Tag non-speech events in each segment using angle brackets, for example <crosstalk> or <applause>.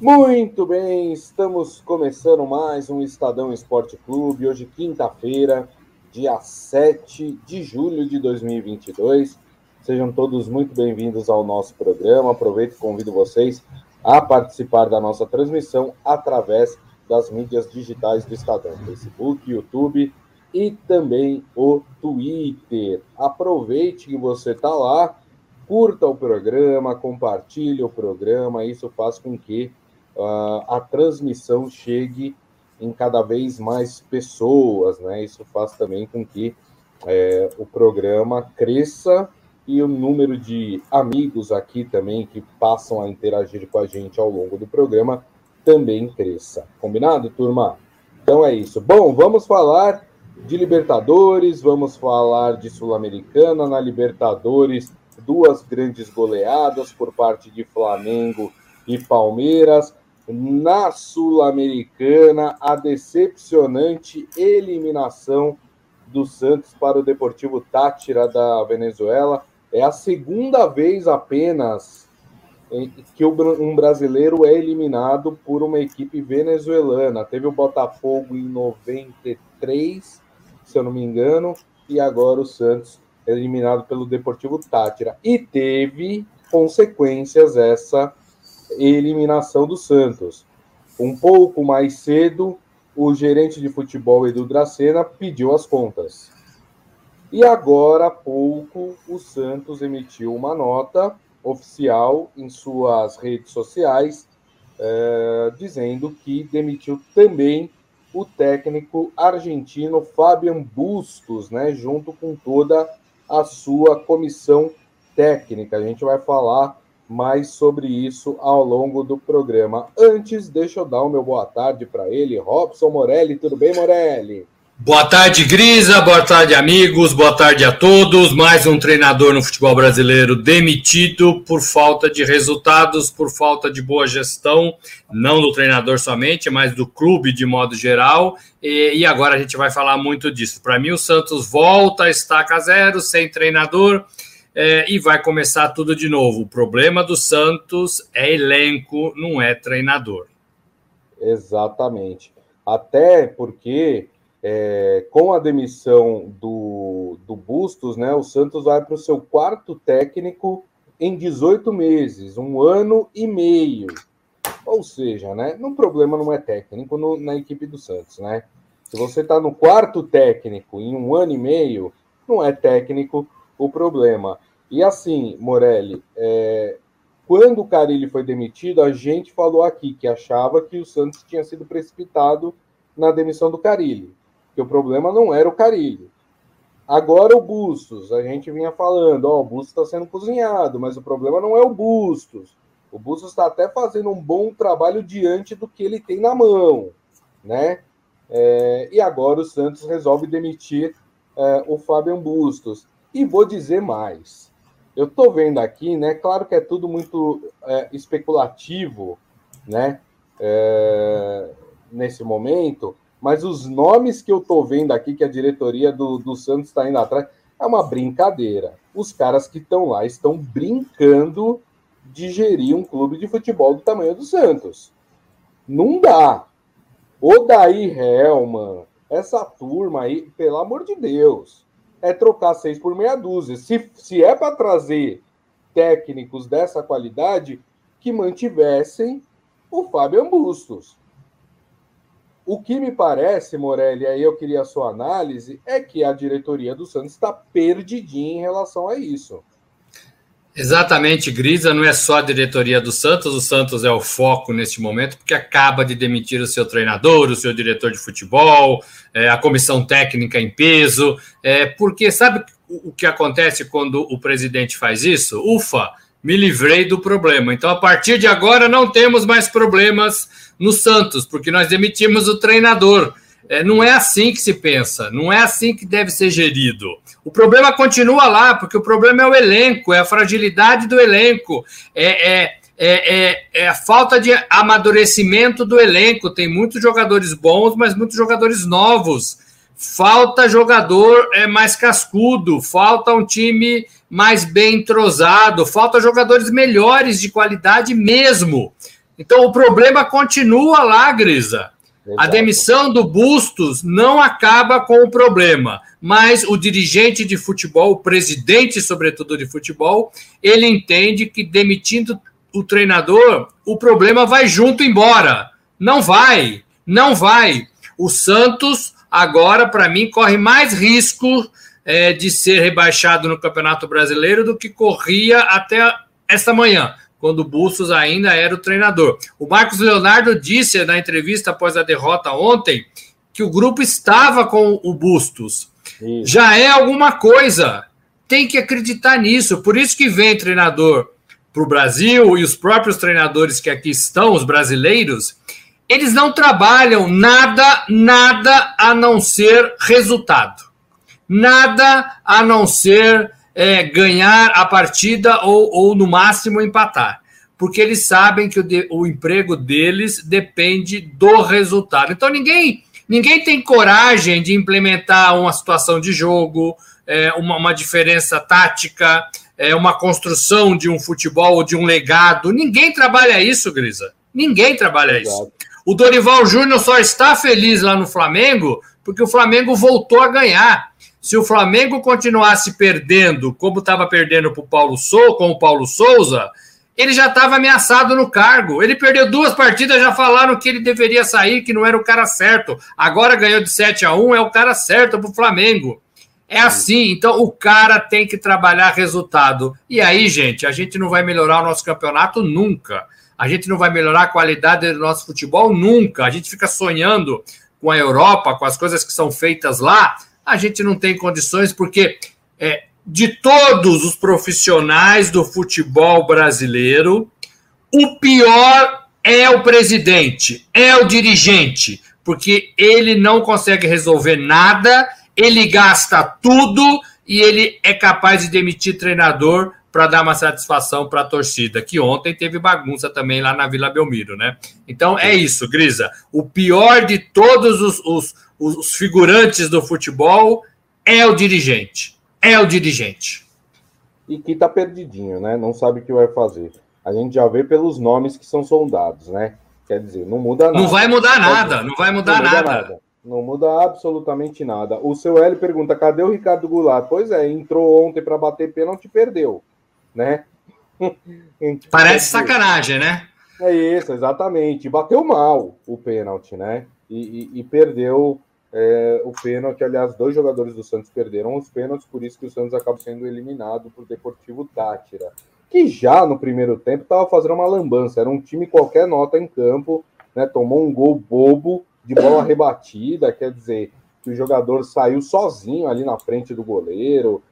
Muito bem, estamos começando mais um Estadão Esporte Clube. Hoje, quinta-feira, dia 7 de julho de 2022. Sejam todos muito bem-vindos ao nosso programa. Aproveito e convido vocês a participar da nossa transmissão através das mídias digitais do Estadão: Facebook, YouTube e também o Twitter. Aproveite que você está lá, curta o programa, compartilhe o programa. Isso faz com que uh, a transmissão chegue em cada vez mais pessoas, né? Isso faz também com que é, o programa cresça e o número de amigos aqui também que passam a interagir com a gente ao longo do programa também cresça. Combinado, turma? Então é isso. Bom, vamos falar de Libertadores, vamos falar de Sul-Americana. Na Libertadores, duas grandes goleadas por parte de Flamengo e Palmeiras na Sul-Americana, a decepcionante eliminação do Santos para o Deportivo Tátira da Venezuela. É a segunda vez apenas que um brasileiro é eliminado por uma equipe venezuelana. Teve o Botafogo em 93, se eu não me engano, e agora o Santos é eliminado pelo Deportivo Tátira. E teve consequências essa eliminação do Santos. Um pouco mais cedo, o gerente de futebol Edu Dracena pediu as contas. E agora há pouco, o Santos emitiu uma nota oficial em suas redes sociais, é, dizendo que demitiu também o técnico argentino Fabian Bustos, né, junto com toda a sua comissão técnica. A gente vai falar mais sobre isso ao longo do programa. Antes, deixa eu dar o meu boa tarde para ele, Robson Morelli. Tudo bem, Morelli? Boa tarde, Grisa. Boa tarde, amigos. Boa tarde a todos. Mais um treinador no futebol brasileiro demitido por falta de resultados, por falta de boa gestão, não do treinador somente, mas do clube de modo geral. E, agora a gente vai falar muito disso. Para mim, o Santos volta a estaca zero, sem treinador é, e vai começar tudo de novo. O problema do Santos é elenco, não é treinador. Exatamente. Até porque, é, com a demissão do, do Bustos, né, o Santos vai para o seu quarto técnico em 18 meses, um ano e meio. Ou seja, né, o problema não é técnico no, na equipe do Santos, né? Se você está no quarto técnico em um ano e meio, não é técnico o problema. E assim, Morelli, é, quando o Carilli foi demitido, a gente falou aqui que achava que o Santos tinha sido precipitado na demissão do Carilli, que o problema não era o Carilli. Agora o Bustos, a gente vinha falando, ó, o Bustos está sendo cozinhado, mas o problema não é o Bustos. O Bustos está até fazendo um bom trabalho diante do que ele tem na mão, né? É, e agora o Santos resolve demitir é, o Fábio Bustos. E vou dizer mais. Eu estou vendo aqui, né? Claro que é tudo muito é, especulativo, né? É, nesse momento, mas os nomes que eu estou vendo aqui, que a diretoria do, do Santos está indo atrás, é uma brincadeira. Os caras que estão lá estão brincando de gerir um clube de futebol do tamanho do Santos. Não dá. O Daí Helman, essa turma aí, pelo amor de Deus é trocar seis por meia dúzia. Se, se é para trazer técnicos dessa qualidade, que mantivessem o Fábio Bustos. O que me parece, Morelli, aí eu queria a sua análise, é que a diretoria do Santos está perdidinha em relação a isso. Exatamente, Grisa, não é só a diretoria do Santos, o Santos é o foco neste momento, porque acaba de demitir o seu treinador, o seu diretor de futebol, é, a comissão técnica em peso, é, porque sabe o que acontece quando o presidente faz isso? Ufa, me livrei do problema. Então, a partir de agora, não temos mais problemas no Santos, porque nós demitimos o treinador. É, não é assim que se pensa, não é assim que deve ser gerido. O problema continua lá, porque o problema é o elenco, é a fragilidade do elenco, é, é, é, é, a falta de amadurecimento do elenco. Tem muitos jogadores bons, mas muitos jogadores novos. Falta jogador é, mais cascudo, falta um time mais bem entrosado, falta jogadores melhores de qualidade mesmo. Então o problema continua lá, Grisa. A demissão do Bustos não acaba com o problema, mas o dirigente de futebol, o presidente, sobretudo de futebol, ele entende que demitindo o treinador, o problema vai junto embora. Não vai, não vai. O Santos, agora, para mim, corre mais risco é, de ser rebaixado no Campeonato Brasileiro do que corria até esta manhã, quando o Bustos ainda era o treinador. O Marcos Leonardo disse na entrevista após a derrota ontem que o grupo estava com o Bustos. Isso. Já é alguma coisa. Tem que acreditar nisso. Por isso que vem treinador para o Brasil e os próprios treinadores que aqui estão, os brasileiros, eles não trabalham nada, nada a não ser resultado. Nada a não ser é, ganhar a partida ou, ou, no máximo, empatar. Porque eles sabem que o, de, o emprego deles depende do resultado. Então, ninguém, ninguém tem coragem de implementar uma situação de jogo, é, uma, uma diferença tática, é, uma construção de um futebol ou de um legado. Ninguém trabalha isso, Grisa. Ninguém trabalha Exato. isso. O Dorival Júnior só está feliz lá no Flamengo porque o Flamengo voltou a ganhar. Se o Flamengo continuasse perdendo, como estava perdendo para o Paulo Souza, com o Paulo Souza, ele já estava ameaçado no cargo. Ele perdeu duas partidas, já falaram que ele deveria sair, que não era o cara certo. Agora ganhou de 7 a 1, é o cara certo para o Flamengo. É assim, então o cara tem que trabalhar resultado. E aí, gente, a gente não vai melhorar o nosso campeonato nunca. A gente não vai melhorar a qualidade do nosso futebol nunca. A gente fica sonhando com a Europa, com as coisas que são feitas lá. A gente não tem condições, porque é, de todos os profissionais do futebol brasileiro, o pior é o presidente, é o dirigente, porque ele não consegue resolver nada ele gasta tudo e ele é capaz de demitir treinador para dar uma satisfação para a torcida, que ontem teve bagunça também lá na Vila Belmiro, né? Então é isso, Grisa. O pior de todos os, os, os figurantes do futebol é o dirigente. É o dirigente. E que tá perdidinho, né? Não sabe o que vai fazer. A gente já vê pelos nomes que são soldados, né? Quer dizer, não muda nada. Não vai mudar nada, não vai mudar não nada. Muda nada. Não muda absolutamente nada. O seu L pergunta: cadê o Ricardo Goulart? Pois é, entrou ontem para bater pênalti e perdeu, né? <laughs> Parece sacanagem, né? É isso, exatamente. Bateu mal o pênalti, né? E, e, e perdeu é, o pênalti. Aliás, dois jogadores do Santos perderam os pênaltis, por isso que o Santos acaba sendo eliminado por Deportivo Tátira, que já no primeiro tempo estava fazendo uma lambança. Era um time qualquer nota em campo, né? Tomou um gol bobo de bola <coughs> rebatida, quer dizer, que o jogador saiu sozinho ali na frente do goleiro.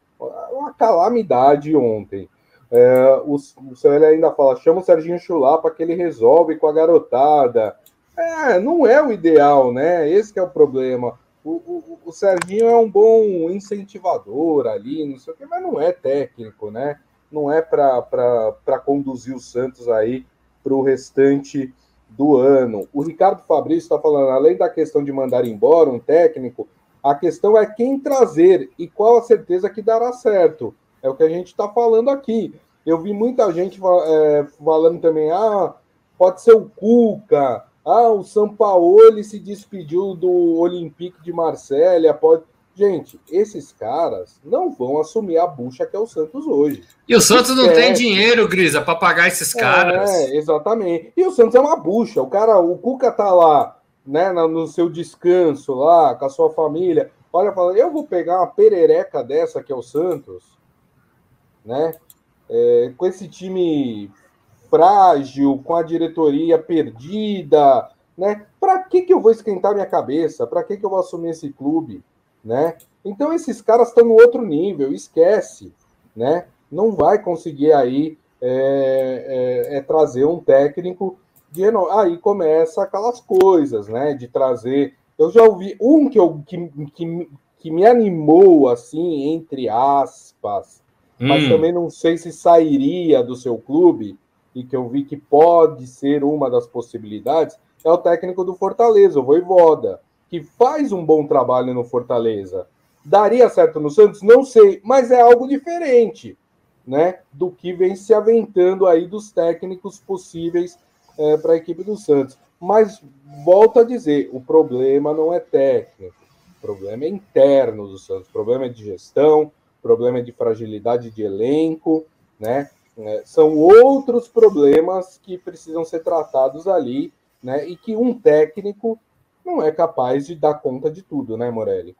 Uma calamidade ontem. É, o, o Célio ainda fala: chama o Serginho Chulapa que ele resolve com a garotada. É, não é o ideal, né? Esse é o problema. O, o, o Serginho é um bom incentivador ali, não sei o quê, mas não é técnico, né? Não é para conduzir o Santos aí para o restante do ano. O Ricardo Fabrício está falando, além da questão de mandar embora um técnico, a questão é quem trazer e qual a certeza que dará certo. É o que a gente está falando aqui. Eu vi muita gente é, falando também, ah, pode ser o Cuca, ah, o São Paulo ele se despediu do Olympique de Marselha, pode. Gente, esses caras não vão assumir a bucha que é o Santos hoje. E o Santos não tem dinheiro, Grisa, para pagar esses caras. É, exatamente. E o Santos é uma bucha. O cara, o Cuca tá lá, né, no seu descanso lá, com a sua família. Olha, fala, eu vou pegar uma perereca dessa que é o Santos, né? É, com esse time frágil, com a diretoria perdida, né? Para que que eu vou esquentar minha cabeça? Para que que eu vou assumir esse clube? né? Então esses caras estão no outro nível, esquece, né? Não vai conseguir aí é, é, é trazer um técnico de aí começa aquelas coisas, né? De trazer. Eu já ouvi um que, eu, que, que, que me animou assim, entre aspas, hum. mas também não sei se sairia do seu clube e que eu vi que pode ser uma das possibilidades é o técnico do Fortaleza, o Voivoda que faz um bom trabalho no Fortaleza. Daria certo no Santos? Não sei, mas é algo diferente, né? Do que vem se aventando aí dos técnicos possíveis é, para a equipe do Santos. Mas volto a dizer, o problema não é técnico, o problema é interno do Santos, o problema é de gestão, o problema é de fragilidade de elenco, né? É, são outros problemas que precisam ser tratados ali, né? E que um técnico não é capaz de dar conta de tudo, né, Morelli?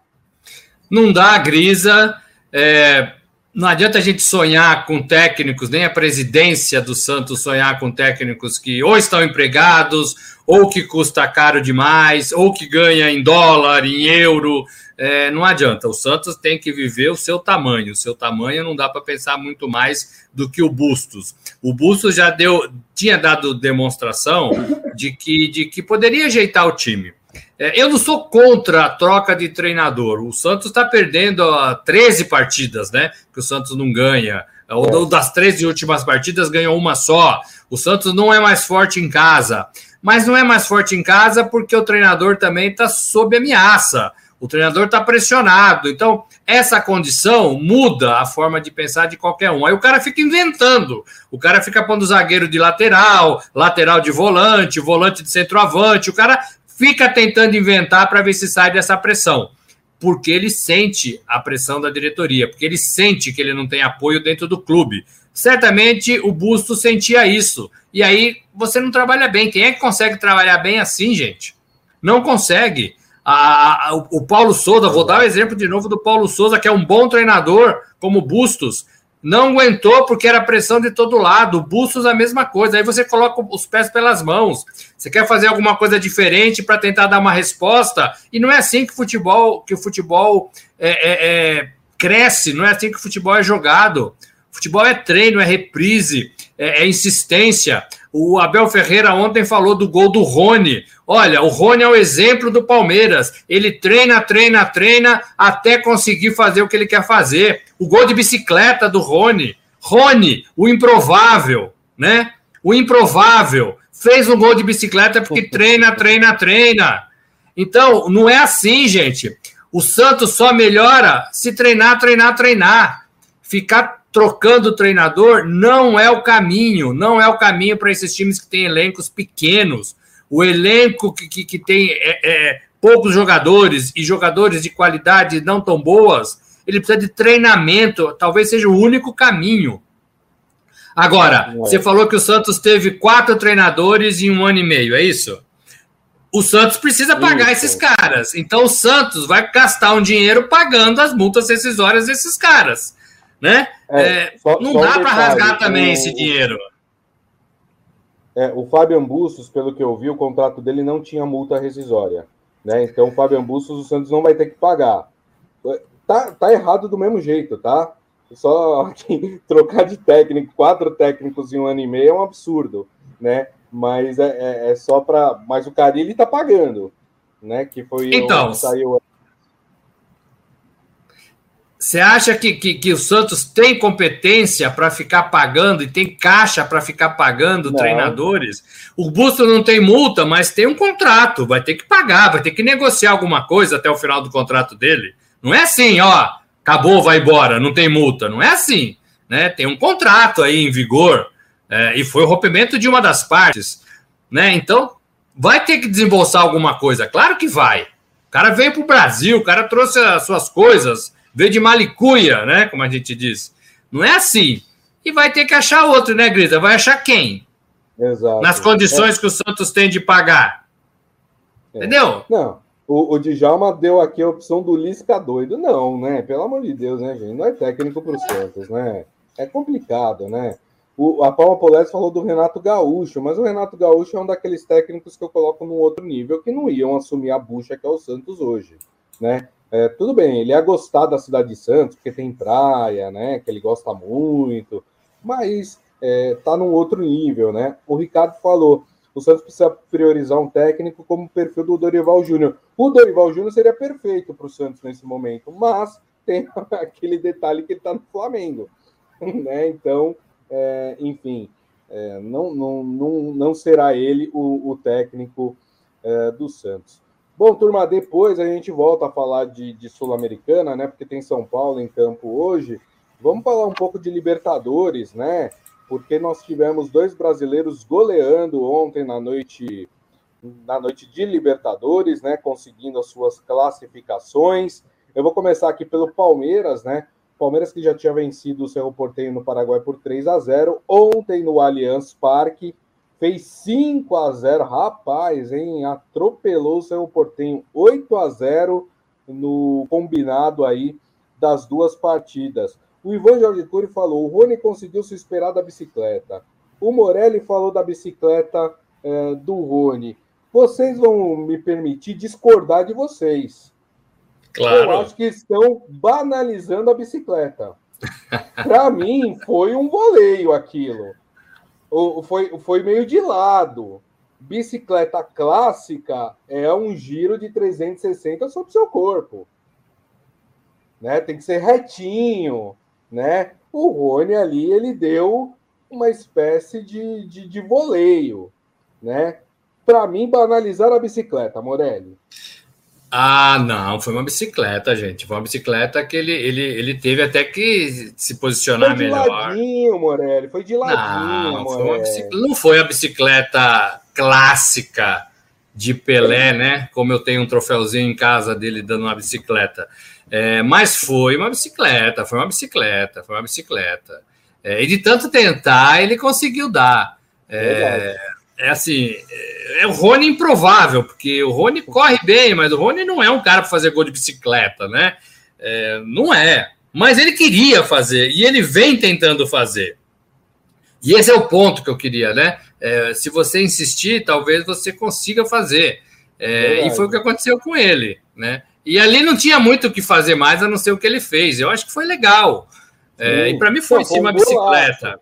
Não dá, Grisa. É, não adianta a gente sonhar com técnicos, nem a presidência do Santos sonhar com técnicos que ou estão empregados, ou que custa caro demais, ou que ganha em dólar, em euro. É, não adianta. O Santos tem que viver o seu tamanho. O seu tamanho não dá para pensar muito mais do que o Bustos. O Bustos já deu, tinha dado demonstração de que, de que poderia ajeitar o time. É, eu não sou contra a troca de treinador. O Santos está perdendo 13 partidas, né? Que o Santos não ganha. Ou das 13 últimas partidas ganhou uma só. O Santos não é mais forte em casa. Mas não é mais forte em casa porque o treinador também está sob ameaça. O treinador está pressionado. Então, essa condição muda a forma de pensar de qualquer um. Aí o cara fica inventando. O cara fica pondo zagueiro de lateral, lateral de volante, volante de centroavante. O cara fica tentando inventar para ver se sai dessa pressão. Porque ele sente a pressão da diretoria, porque ele sente que ele não tem apoio dentro do clube. Certamente o Busto sentia isso. E aí você não trabalha bem. Quem é que consegue trabalhar bem assim, gente? Não consegue. A, a, o Paulo Souza, vou dar o exemplo de novo do Paulo Souza, que é um bom treinador, como Bustos, não aguentou porque era pressão de todo lado. Bustos a mesma coisa. Aí você coloca os pés pelas mãos. Você quer fazer alguma coisa diferente para tentar dar uma resposta e não é assim que o futebol que o futebol é, é, é, cresce. Não é assim que o futebol é jogado. Futebol é treino, é reprise, é, é insistência. O Abel Ferreira ontem falou do gol do Rony. Olha, o Rony é o exemplo do Palmeiras. Ele treina, treina, treina até conseguir fazer o que ele quer fazer. O gol de bicicleta do Rony. Rony, o improvável, né? O improvável. Fez um gol de bicicleta porque <laughs> treina, treina, treina. Então, não é assim, gente. O Santos só melhora se treinar, treinar, treinar. Ficar trocando o treinador não é o caminho, não é o caminho para esses times que têm elencos pequenos. O elenco que, que, que tem é, é, poucos jogadores e jogadores de qualidade não tão boas, ele precisa de treinamento, talvez seja o único caminho. Agora, é. você falou que o Santos teve quatro treinadores em um ano e meio, é isso? O Santos precisa pagar isso. esses caras. Então o Santos vai gastar um dinheiro pagando as multas rescisórias desses caras né? É, é, só, não só dá um para rasgar também o, esse dinheiro. É, o Fabian Bustos, pelo que eu vi, o contrato dele não tinha multa rescisória. Né? Então, o Fabian Bustos, o Santos não vai ter que pagar. Tá, tá errado do mesmo jeito, tá? Só <laughs> trocar de técnico, quatro técnicos em um ano e meio é um absurdo, né? Mas é, é, é só para. Mas o Carilli tá pagando, né? Que foi então, saiu você acha que, que, que, o Santos tem competência para ficar pagando e tem caixa para ficar pagando não. treinadores? O Busto não tem multa, mas tem um contrato, vai ter que pagar, vai ter que negociar alguma coisa até o final do contrato dele. Não é assim, ó, acabou, vai embora, não tem multa. Não é assim, né? Tem um contrato aí em vigor é, e foi o rompimento de uma das partes, né? Então vai ter que desembolsar alguma coisa, claro que vai. O cara veio para o Brasil, o cara trouxe as suas coisas veio de malicuia, né? Como a gente diz. Não é assim. E vai ter que achar outro, né, Grita? Vai achar quem? Exato. Nas condições é. que o Santos tem de pagar. É. Entendeu? Não. O, o Djalma deu aqui a opção do Lisca doido. Não, né? Pelo amor de Deus, né, gente? Não é técnico para o Santos, né? É complicado, né? O, a Palma Polese falou do Renato Gaúcho, mas o Renato Gaúcho é um daqueles técnicos que eu coloco num outro nível que não iam assumir a bucha que é o Santos hoje, né? É, tudo bem, ele ia gostar da cidade de Santos, porque tem praia, né? Que ele gosta muito, mas é, tá num outro nível, né? O Ricardo falou: o Santos precisa priorizar um técnico como o perfil do Dorival Júnior. O Dorival Júnior seria perfeito para o Santos nesse momento, mas tem <laughs> aquele detalhe que ele está no Flamengo, <laughs> né? Então, é, enfim, é, não, não, não, não será ele o, o técnico é, do Santos. Bom, turma, depois a gente volta a falar de, de Sul-Americana, né? Porque tem São Paulo em campo hoje. Vamos falar um pouco de Libertadores, né? porque nós tivemos dois brasileiros goleando ontem na noite na noite de Libertadores, né, conseguindo as suas classificações. Eu vou começar aqui pelo Palmeiras, né? Palmeiras que já tinha vencido o Cerro Porteño no Paraguai por 3 a 0 ontem no Allianz Parque fez 5 a 0 rapaz, hein? Atropelou o Cerro Porteño 8 a 0 no combinado aí das duas partidas. O Ivan Jorge Cury falou: o Rony conseguiu se esperar da bicicleta. O Morelli falou da bicicleta é, do Rony. Vocês vão me permitir discordar de vocês. Claro. Eu acho que estão banalizando a bicicleta. <laughs> Para mim, foi um voleio aquilo. Foi, foi meio de lado. Bicicleta clássica é um giro de 360 sobre o seu corpo. Né? Tem que ser retinho, né? O Rony ali, ele deu uma espécie de, de, de voleio, né? Para mim, banalizar a bicicleta, Morelli. Ah, não, foi uma bicicleta, gente. Foi uma bicicleta que ele, ele, ele teve até que se posicionar foi de melhor. Ladinho, Morelli, foi de ladinho, não, Morelli. Foi não foi a bicicleta clássica de Pelé, né? Como eu tenho um troféuzinho em casa dele dando uma bicicleta. É, mas foi uma bicicleta, foi uma bicicleta, foi uma bicicleta. É, e de tanto tentar, ele conseguiu dar. É, é assim, é, é o Rony improvável, porque o Rony corre bem, mas o Rony não é um cara para fazer gol de bicicleta, né? É, não é. Mas ele queria fazer, e ele vem tentando fazer. E esse é o ponto que eu queria, né? É, se você insistir, talvez você consiga fazer. É, e foi o que aconteceu com ele, né? E ali não tinha muito o que fazer mais a não ser o que ele fez. Eu acho que foi legal. É, e para mim foi sim uma bicicleta.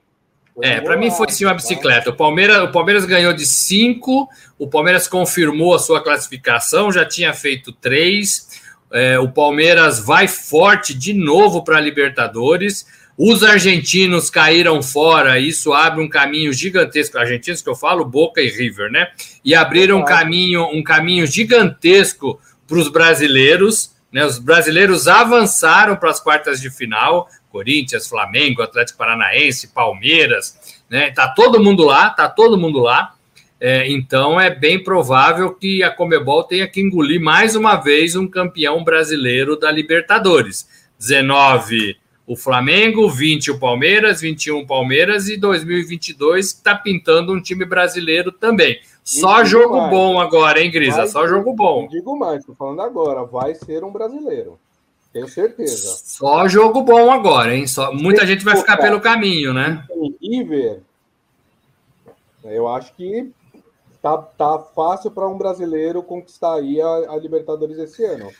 É, para mim foi sim uma bicicleta. O Palmeiras, o Palmeiras ganhou de cinco, o Palmeiras confirmou a sua classificação, já tinha feito três. É, o Palmeiras vai forte de novo para a Libertadores. Os argentinos caíram fora, isso abre um caminho gigantesco. Argentinos que eu falo, Boca e River, né? E abriram um caminho, um caminho gigantesco para os brasileiros. Né? Os brasileiros avançaram para as quartas de final. Corinthians, Flamengo, Atlético Paranaense, Palmeiras, né? Tá todo mundo lá, tá todo mundo lá. É, então é bem provável que a Comebol tenha que engolir mais uma vez um campeão brasileiro da Libertadores. 19 o Flamengo, 20 o Palmeiras, 21 o Palmeiras e 2022 está pintando um time brasileiro também. Só jogo mais. bom agora, hein, Grisa? Vai Só jogo bom. Digo mais, estou falando agora, vai ser um brasileiro. Tenho certeza. Só jogo bom agora, hein? Só, muita gente vai ficar pelo caminho, né? River, eu acho que tá, tá fácil para um brasileiro conquistar aí a, a Libertadores esse ano.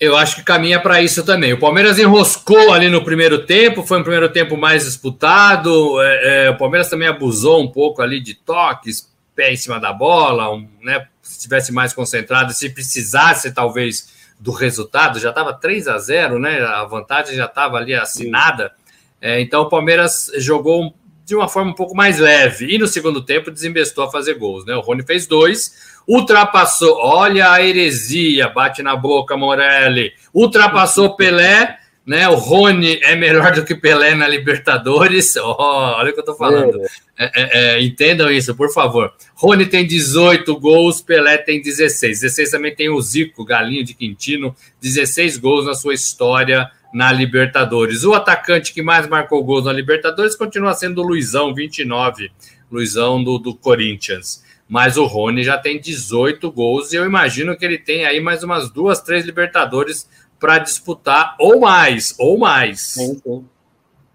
Eu acho que caminha para isso também. O Palmeiras enroscou ali no primeiro tempo, foi um primeiro tempo mais disputado. É, é, o Palmeiras também abusou um pouco ali de toques, pé em cima da bola, um, né, se estivesse mais concentrado, se precisasse talvez do resultado, já estava 3 a 0 né? A vantagem já estava ali assinada. É, então o Palmeiras jogou de uma forma um pouco mais leve e no segundo tempo desinvestou a fazer gols, né? O Rony fez dois, ultrapassou, olha a heresia, bate na boca Morelli, ultrapassou Pelé né? O Rony é melhor do que Pelé na Libertadores. <laughs> Oh, olha o que eu tô falando. É. É, é, entendam isso, por favor. Rony tem 18 gols, Pelé tem 16. 16 também tem o Zico, galinho de Quintino, 16 gols na sua história na Libertadores. O atacante que mais marcou gols na Libertadores continua sendo o Luizão, 29. Luizão do, do Corinthians. Mas o Rony já tem 18 gols e eu imagino que ele tem aí mais umas duas, três Libertadores para disputar, ou mais, ou mais. Sim, sim.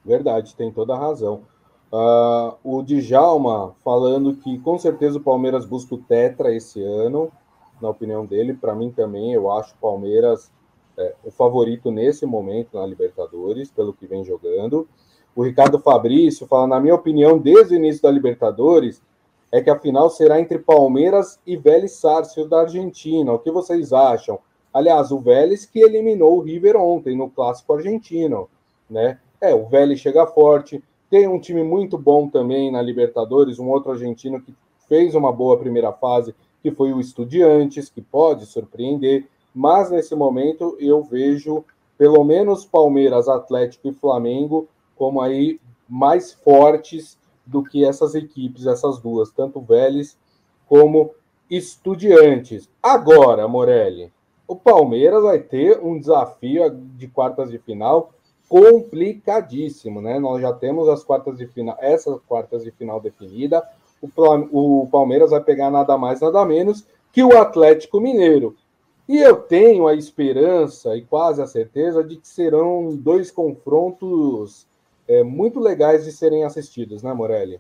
Verdade, tem toda a razão. Uh, o Djalma falando que com certeza o Palmeiras busca o Tetra esse ano, na opinião dele. Para mim também, eu acho o Palmeiras é, o favorito nesse momento na Libertadores, pelo que vem jogando. O Ricardo Fabrício fala, na minha opinião, desde o início da Libertadores, é que a final será entre Palmeiras e Vélez Sarsfield da Argentina. O que vocês acham? Aliás, o Vélez que eliminou o River ontem no clássico argentino, né? É, o Vélez chega forte, tem um time muito bom também na Libertadores, um outro argentino que fez uma boa primeira fase, que foi o Estudiantes, que pode surpreender, mas nesse momento eu vejo pelo menos Palmeiras, Atlético e Flamengo como aí mais fortes do que essas equipes, essas duas, tanto Vélez como Estudiantes. Agora, Morelli, o Palmeiras vai ter um desafio de quartas de final complicadíssimo, né? Nós já temos as quartas de final, essas quartas de final definida. O, Palmeiras vai pegar nada mais, nada menos que o Atlético Mineiro. E eu tenho a esperança e quase a certeza de que serão dois confrontos é, muito legais de serem assistidos, né, Morelli?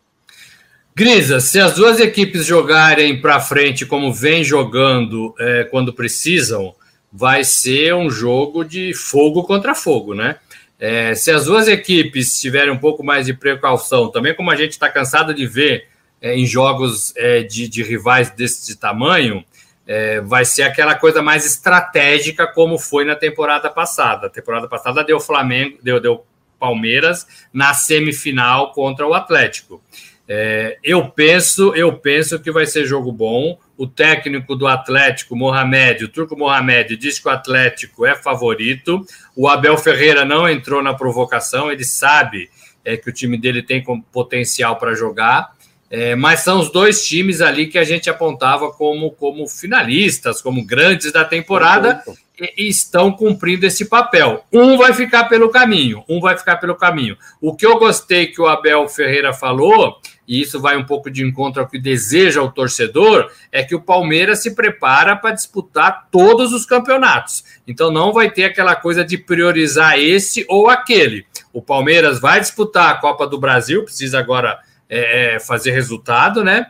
Grisa, se as duas equipes jogarem para frente como vem jogando é, quando precisam, vai ser um jogo de fogo contra fogo, né? É, se as duas equipes tiverem um pouco mais de precaução, também como a gente está cansado de ver é, em jogos é, de, de, rivais desse tamanho, é, vai ser aquela coisa mais estratégica como foi na temporada passada. A temporada passada deu Flamengo, deu, deu Palmeiras na semifinal contra o Atlético. É, eu penso, eu penso que vai ser jogo bom. O técnico do Atlético, Mohamed, o Turco Mohamed, diz que o Atlético é favorito. O Abel Ferreira não entrou na provocação, ele sabe é, que o time dele tem potencial para jogar. É, mas são os dois times ali que a gente apontava como, como finalistas, como grandes da temporada, e, estão cumprindo esse papel. Um vai ficar pelo caminho, um vai ficar pelo caminho. O que eu gostei que o Abel Ferreira falou, e isso vai um pouco de encontro ao que deseja o torcedor, é que o Palmeiras se prepara para disputar todos os campeonatos. Então não vai ter aquela coisa de priorizar esse ou aquele. O Palmeiras vai disputar a Copa do Brasil, precisa agora é, é, fazer resultado, né?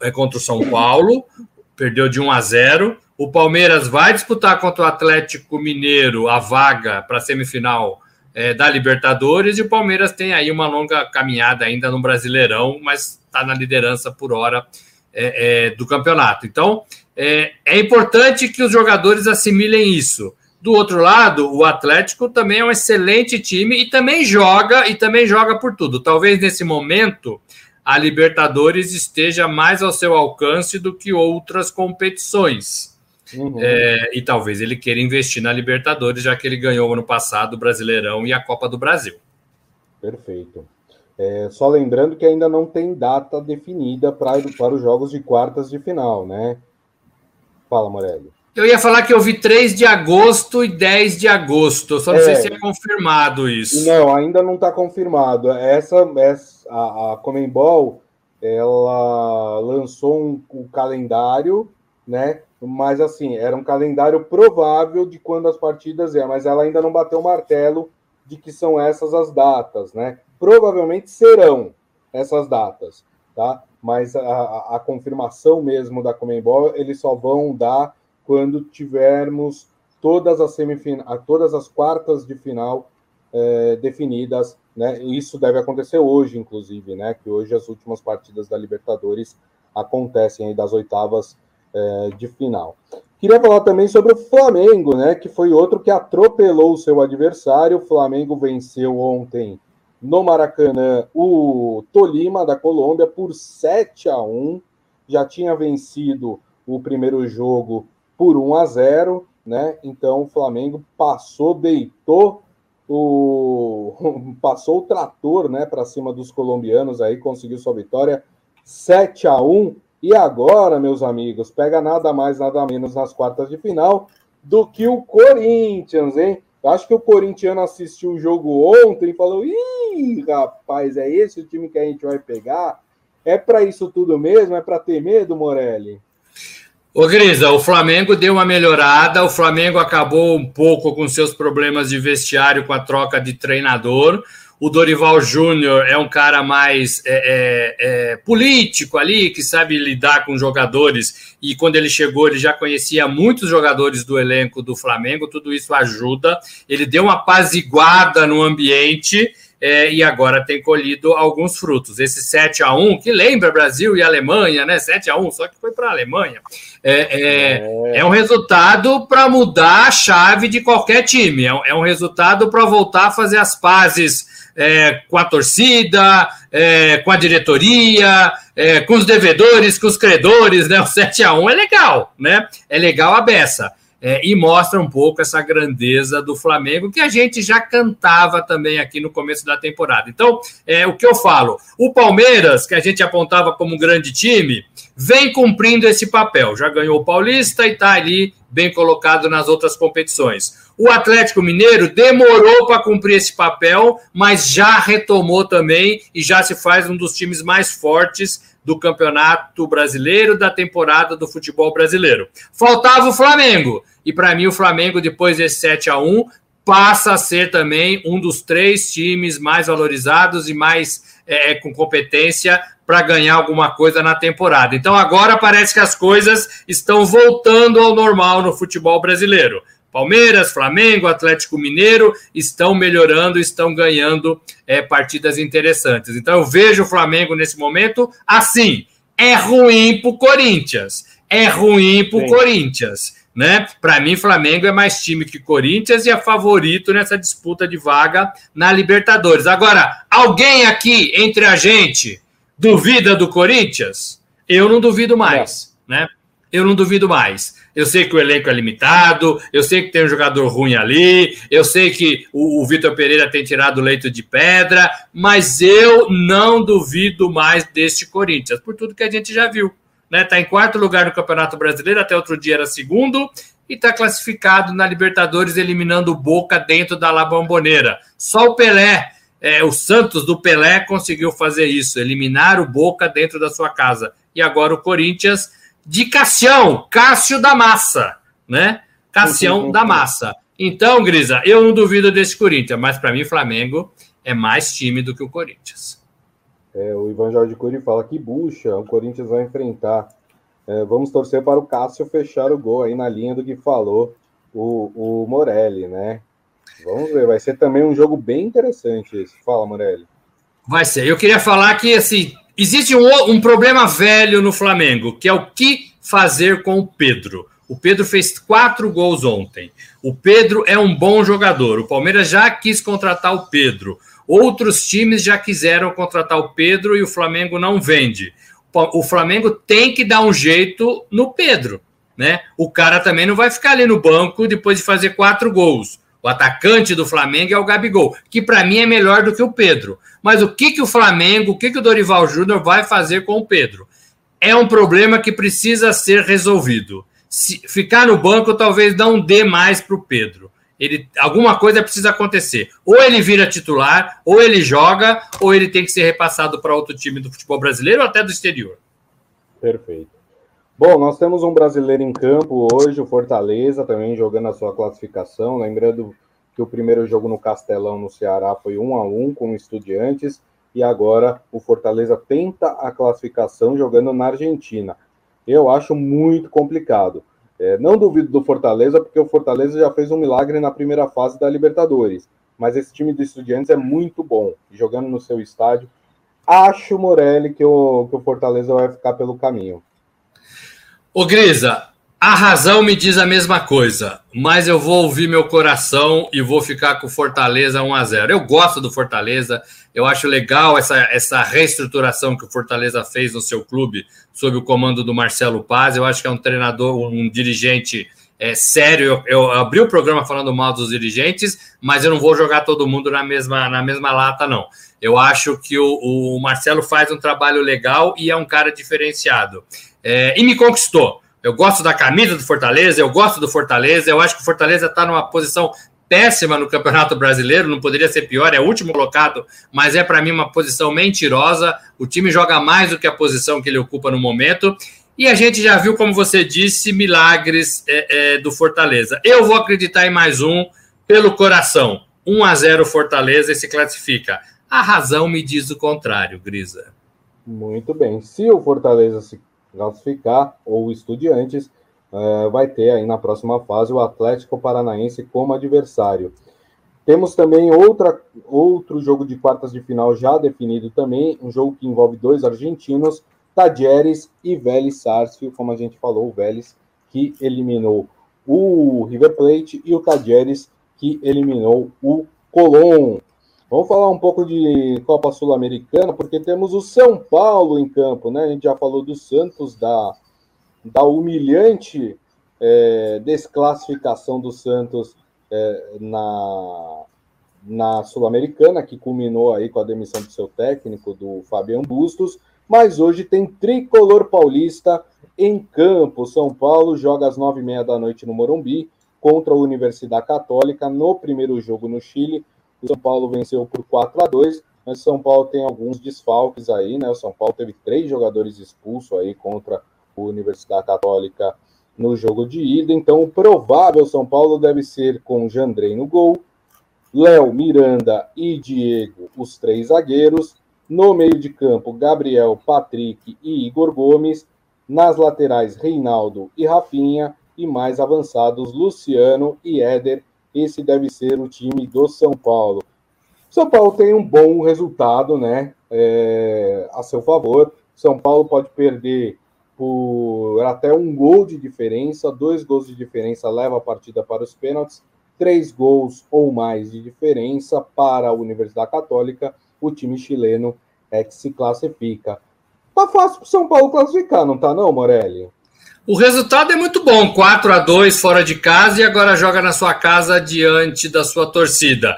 É contra o São Paulo, perdeu de 1 a 0. O Palmeiras vai disputar contra o Atlético Mineiro a vaga para a semifinal é, da Libertadores e o Palmeiras tem aí uma longa caminhada ainda no Brasileirão, mas está na liderança por hora é, é, do campeonato. Então é, é importante que os jogadores assimilem isso. Do outro lado, o Atlético também é um excelente time e também joga e também joga por tudo. Talvez nesse momento a Libertadores esteja mais ao seu alcance do que outras competições. Uhum. É, e talvez ele queira investir na Libertadores, já que ele ganhou ano passado o Brasileirão e a Copa do Brasil. Perfeito. É, só lembrando que ainda não tem data definida pra, para os jogos de quartas de final, né? Fala, Morelli. Eu ia falar que eu vi 3 de agosto e 10 de agosto. só não é, sei se é confirmado isso. Não, ainda não está confirmado. Essa, essa a, a Comembol, ela lançou um, um, calendário, né? Mas assim, era um calendário provável de quando as partidas é, mas ela ainda não bateu o martelo de que são essas as datas, né? Provavelmente serão essas datas, tá? Mas a, a, a confirmação mesmo da Comembol, eles só vão dar quando tivermos todas as semifinais, todas as quartas de final é, definidas, né? Isso deve acontecer hoje, inclusive, né? Que hoje as últimas partidas da Libertadores acontecem das oitavas é, de final. Queria falar também sobre o Flamengo, né? Que foi outro que atropelou o seu adversário. O Flamengo venceu ontem no Maracanã o Tolima da Colômbia por 7 a 1. Já tinha vencido o primeiro jogo por 1 a 0, né? Então o Flamengo passou, deitou o <laughs> passou o trator, né, para cima dos colombianos aí, conseguiu sua vitória 7 a 1. E agora, meus amigos, pega nada mais, nada menos nas quartas de final do que o Corinthians, hein? Acho que o corintiano assistiu o jogo ontem e falou: ih, rapaz, é esse o time que a gente vai pegar? É para isso tudo mesmo? É para ter medo, Morelli? Ô, Grisa, o Flamengo deu uma melhorada, o Flamengo acabou um pouco com seus problemas de vestiário com a troca de treinador. O Dorival Júnior é um cara mais é, é, é, político ali, que sabe lidar com jogadores. E quando ele chegou, ele já conhecia muitos jogadores do elenco do Flamengo, tudo isso ajuda. Ele deu uma apaziguada no ambiente é, e agora tem colhido alguns frutos. Esse 7 a 1 que lembra Brasil e Alemanha, né? 7 a 1 só que foi para a Alemanha. É, é, é, um resultado para mudar a chave de qualquer time. É é um resultado para voltar a fazer as pazes é, com a torcida, é, com a diretoria, é, com os devedores, com os credores, né? O 7 a 1 é legal, né? É legal a beça. É, e mostra um pouco essa grandeza do Flamengo, que a gente já cantava também aqui no começo da temporada. Então, é o que eu falo: o Palmeiras, que a gente apontava como um grande time, vem cumprindo esse papel. Já ganhou o Paulista e está ali bem colocado nas outras competições. O Atlético Mineiro demorou para cumprir esse papel, mas já retomou também e já se faz um dos times mais fortes do Campeonato Brasileiro, da temporada do futebol brasileiro. Faltava o Flamengo. E para mim, o Flamengo, depois desse 7 a 1 passa a ser também um dos três times mais valorizados e mais é, com competência para ganhar alguma coisa na temporada. Então agora parece que as coisas estão voltando ao normal no futebol brasileiro. Palmeiras, Flamengo, Atlético Mineiro estão melhorando, estão ganhando é, partidas interessantes. Então eu vejo o Flamengo nesse momento assim. É ruim para o Corinthians. É ruim para o Corinthians. Né? Para mim, Flamengo é mais time que Corinthians e é favorito nessa disputa de vaga na Libertadores. Agora, alguém aqui entre a gente Duvida do Corinthians? Eu não duvido mais, né? Eu não duvido mais. Eu sei que o elenco é limitado, eu sei que tem um jogador ruim ali, eu sei que o, o Vitor Pereira tem tirado leito de pedra, mas eu não duvido mais deste Corinthians, por tudo que a gente já viu. Né? Tá em quarto lugar no Campeonato Brasileiro, até outro dia era segundo, e está classificado na Libertadores, eliminando o Boca dentro da La Bombonera. Só o Pelé é, o Santos do Pelé conseguiu fazer isso, eliminar o Boca dentro da sua casa. E agora o Corinthians de Cassião, Cássio da Massa, né? Cassião da Massa. Então, Grisa, eu não duvido desse Corinthians, mas para mim Flamengo é mais time do que o Corinthians. É, o Ivan Jorge Curi fala que bucha, o Corinthians vai enfrentar. É, vamos torcer para o Cássio fechar o gol aí na linha do que falou o, o Morelli, né? Vamos ver, vai ser também um jogo bem interessante esse. Fala, Morelli. Vai ser. Eu queria falar que, assim, existe um, um problema velho no Flamengo, que é o que fazer com o Pedro. O Pedro fez quatro gols ontem. O Pedro é um bom jogador. O Palmeiras já quis contratar o Pedro. Outros times já quiseram contratar o Pedro e o Flamengo não vende. O Flamengo tem que dar um jeito no Pedro, né? O cara também não vai ficar ali no banco depois de fazer quatro gols. O atacante do Flamengo é o Gabigol, que para mim é melhor do que o Pedro. Mas o que, que o Flamengo, o que, que o Dorival Júnior vai fazer com o Pedro? É um problema que precisa ser resolvido. Se ficar no banco talvez não dê mais para o Pedro. Ele, alguma coisa precisa acontecer. Ou ele vira titular, ou ele joga, ou ele tem que ser repassado para outro time do futebol brasileiro ou até do exterior. Perfeito. Bom, nós temos um brasileiro em campo hoje, o Fortaleza, também jogando a sua classificação. Lembrando que o primeiro jogo no Castelão, no Ceará, foi 1 a 1 com o Estudiantes, e agora o Fortaleza tenta a classificação jogando na Argentina. Eu acho muito complicado. É, não duvido do Fortaleza, porque o Fortaleza já fez um milagre na primeira fase da Libertadores. Mas esse time do Estudiantes é muito bom, jogando no seu estádio. Acho, Morelli, que o, que o Fortaleza vai ficar pelo caminho. Ô Grisa, a razão me diz a mesma coisa, mas eu vou ouvir meu coração e vou ficar com Fortaleza 1 a 0. Eu gosto do Fortaleza, eu acho legal essa, essa reestruturação que o Fortaleza fez no seu clube sob o comando do Marcelo Paz. Eu acho que é um treinador, um dirigente é, sério. Eu, eu, abri o programa falando mal dos dirigentes, mas eu não vou jogar todo mundo na mesma, na mesma lata, não. Eu acho que o, o Marcelo faz um trabalho legal e é um cara diferenciado. É, e me conquistou. Eu gosto da camisa do Fortaleza, eu gosto do Fortaleza, eu acho que o Fortaleza está numa posição péssima no Campeonato Brasileiro, não poderia ser pior, é o último colocado, mas é para mim uma posição mentirosa. O time joga mais do que a posição que ele ocupa no momento. E a gente já viu, como você disse, milagres é, é, do Fortaleza. Eu vou acreditar em mais um pelo coração. 1 a 0 Fortaleza e se classifica. A razão me diz o contrário, Grisa. Muito bem. Se o Fortaleza se classificar, ou Estudiantes, uh, vai ter aí na próxima fase o Atlético Paranaense como adversário. Temos também outra, outro jogo de quartas de final já definido também, um jogo que envolve dois argentinos, Tadieres e Vélez Sarsfield, como a gente falou, o Vélez que eliminou o River Plate e o Tadieres que eliminou o Colón. Vamos falar um pouco de Copa Sul-Americana, porque temos o São Paulo em campo, né? A gente já falou do Santos, da, da humilhante é, desclassificação do Santos é, na, na Sul-Americana, que culminou aí com a demissão do seu técnico, do Fabiano Bustos, mas hoje tem tricolor paulista em campo. São Paulo joga às nove e meia da noite no Morumbi contra a Universidade Católica no primeiro jogo no Chile. O São Paulo venceu por 4 a 2 mas São Paulo tem alguns desfalques aí, né? O São Paulo teve três jogadores expulsos aí contra a Universidade Católica no jogo de ida. Então, o provável São Paulo deve ser com Jandrei no gol, Léo, Miranda e Diego, os três zagueiros. No meio de campo, Gabriel, Patrick e Igor Gomes. Nas laterais, Reinaldo e Rafinha. E mais avançados, Luciano e Éder. Esse deve ser o time do São Paulo. São Paulo tem um bom resultado, né? É, a seu favor. São Paulo pode perder por até um gol de diferença, dois gols de diferença leva a partida para os pênaltis, três gols ou mais de diferença para a Universidade Católica o time chileno é que se classifica. Tá fácil para o São Paulo classificar, não tá não, Morelli? O resultado é muito bom, 4 a 2 fora de casa e agora joga na sua casa diante da sua torcida.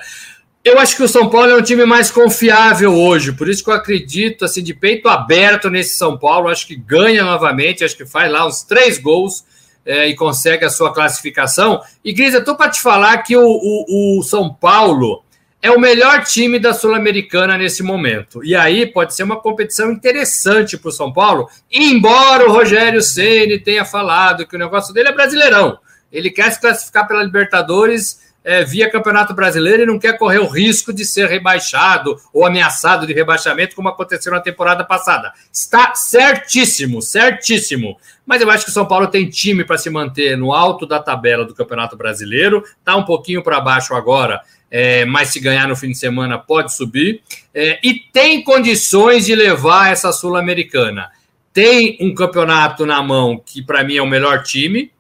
Eu acho que o São Paulo é um time mais confiável hoje, por isso que eu acredito assim de peito aberto nesse São Paulo. Acho que ganha novamente, acho que faz lá uns três gols é, e consegue a sua classificação. E Gris, eu para te falar que o, o, o São Paulo é o melhor time da Sul-Americana nesse momento. E aí pode ser uma competição interessante para o São Paulo, embora o Rogério Ceni tenha falado que o negócio dele é brasileirão. Ele quer se classificar pela Libertadores é, via Campeonato Brasileiro e não quer correr o risco de ser rebaixado ou ameaçado de rebaixamento, como aconteceu na temporada passada. Está certíssimo, certíssimo. Mas eu acho que o São Paulo tem time para se manter no alto da tabela do Campeonato Brasileiro, está um pouquinho para baixo agora é, mas se ganhar no fim de semana pode subir, é, e tem condições de levar essa Sul-Americana. Tem um campeonato na mão que, para mim, é o melhor time,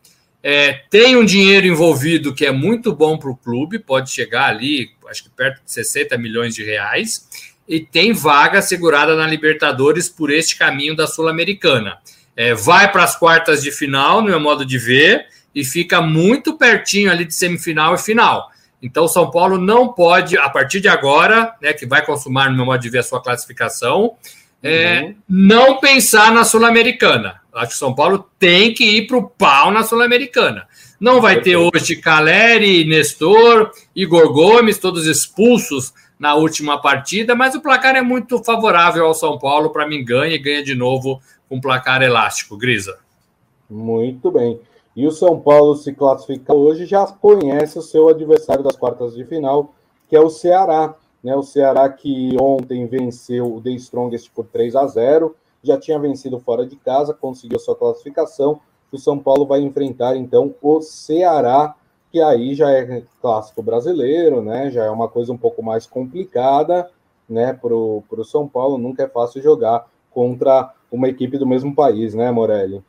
é, tem um dinheiro envolvido que é muito bom para o clube, pode chegar ali, acho que perto de 60 milhões de reais, e tem vaga segurada na Libertadores por este caminho da Sul-Americana. É, vai para as quartas de final, no meu modo de ver, e fica muito pertinho ali de semifinal e final. Então, o São Paulo não pode, a partir de agora, né, que vai consumar, no meu modo de ver, a sua classificação, é, uhum. não pensar na Sul-Americana. Acho que o São Paulo tem que ir para o pau na Sul-Americana. Não vai ter hoje Caleri, Nestor, Igor Gomes, todos expulsos na última partida, mas o placar é muito favorável ao São Paulo. Para mim, ganha e ganha de novo com placar elástico. Grisa. Muito bem. E o São Paulo se classifica hoje, já conhece o seu adversário das quartas de final, que é o Ceará. Né? O Ceará que ontem venceu o The Strongest por 3 a 0 já tinha vencido fora de casa, conseguiu sua classificação. O São Paulo vai enfrentar então o Ceará, que aí já é clássico brasileiro, né? Já é uma coisa um pouco mais complicada, né? Para o São Paulo nunca é fácil jogar contra uma equipe do mesmo país, né, Morelli?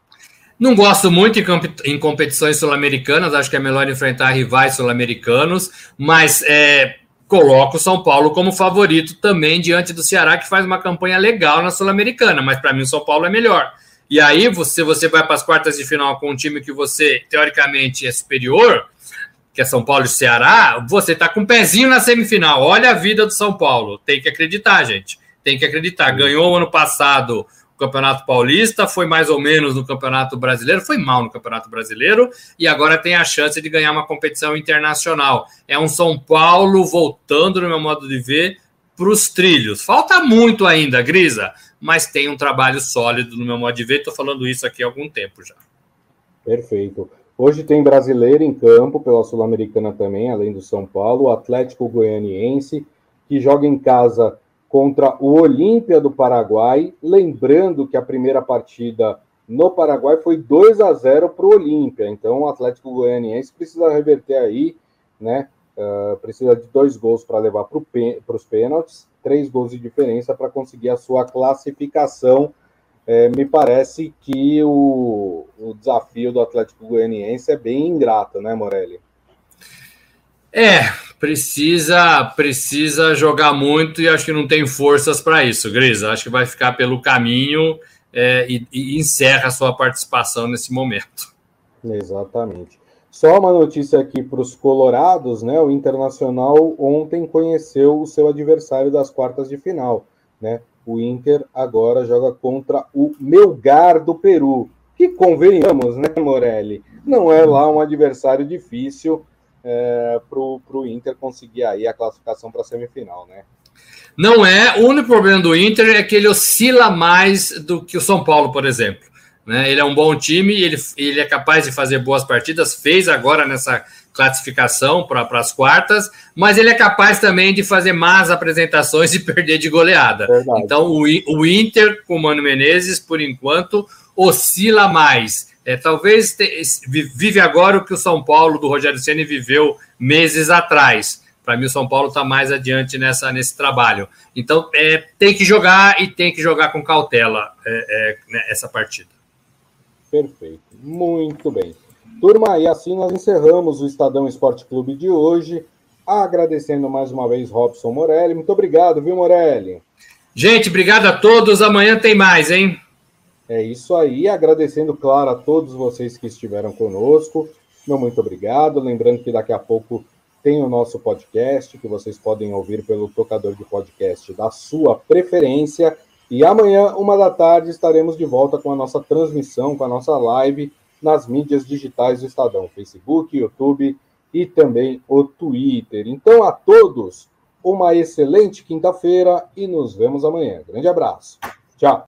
Não gosto muito em, competições sul-americanas, acho que é melhor enfrentar rivais sul-americanos, mas é, coloco o São Paulo como favorito também diante do Ceará, que faz uma campanha legal na Sul-Americana, mas para mim o São Paulo é melhor. E aí, você, você vai para as quartas de final com um time que você, teoricamente, é superior, que é São Paulo e Ceará, você está com um pezinho na semifinal. Olha a vida do São Paulo. Tem que acreditar, gente. Tem que acreditar. Ganhou ano passado Campeonato Paulista, foi mais ou menos no Campeonato Brasileiro, foi mal no Campeonato Brasileiro e agora tem a chance de ganhar uma competição internacional. É um São Paulo voltando, no meu modo de ver, para os trilhos. Falta muito ainda, Grisa, mas tem um trabalho sólido no meu modo de ver. Estou falando isso aqui há algum tempo já. Perfeito. Hoje tem brasileiro em campo pela Sul-Americana também, além do São Paulo, o Atlético Goianiense, que joga em casa contra o Olímpia do Paraguai. Lembrando que a primeira partida no Paraguai foi 2 a 0 para o Olímpia. Então o Atlético Goianiense precisa reverter aí, né? Uh, precisa de dois gols para levar para os pênaltis, três gols de diferença para conseguir a sua classificação. É, me parece que o, o desafio do Atlético Goianiense é bem ingrato, né, Morelli? É, precisa precisa jogar muito e acho que não tem forças para isso, Grisa. Acho que vai ficar pelo caminho é, e, e, encerra a sua participação nesse momento. Exatamente. Só uma notícia aqui para os colorados, né? O Internacional ontem conheceu o seu adversário das quartas de final, né? O Inter agora joga contra o Melgar do Peru, que convenhamos, né, Morelli? Não é lá um adversário difícil é, para o Inter conseguir aí a classificação para a semifinal, né? Não é. O único problema do Inter é que ele oscila mais do que o São Paulo, por exemplo. Né? Ele é um bom time, ele, ele é capaz de fazer boas partidas, fez agora nessa classificação para as quartas, mas ele é capaz também de fazer más apresentações <laughs> e perder de goleada. Verdade. Então, o, o Inter, com o Mano Menezes, por enquanto, oscila mais. É, talvez te, vive agora o que o São Paulo do Rogério Ceni viveu meses atrás. Para mim, o São Paulo está mais adiante nessa, nesse trabalho. Então, é, tem que jogar e tem que jogar com cautela é, é né, essa partida. Perfeito. Muito bem. Turma, e assim nós encerramos o Estadão Esporte Clube de hoje, agradecendo mais uma vez Robson Morelli. Muito obrigado, viu, Morelli? Gente, obrigado a todos. Amanhã tem mais, hein? É isso aí. Agradecendo, claro, a todos vocês que estiveram conosco. Meu muito obrigado. Lembrando que daqui a pouco tem o nosso podcast, que vocês podem ouvir pelo tocador de podcast da sua preferência. E amanhã, uma da tarde, estaremos de volta com a nossa transmissão, com a nossa live nas mídias digitais do Estadão, Facebook, YouTube e também o Twitter. Então, a todos, uma excelente quinta-feira e nos vemos amanhã. Grande abraço. Tchau.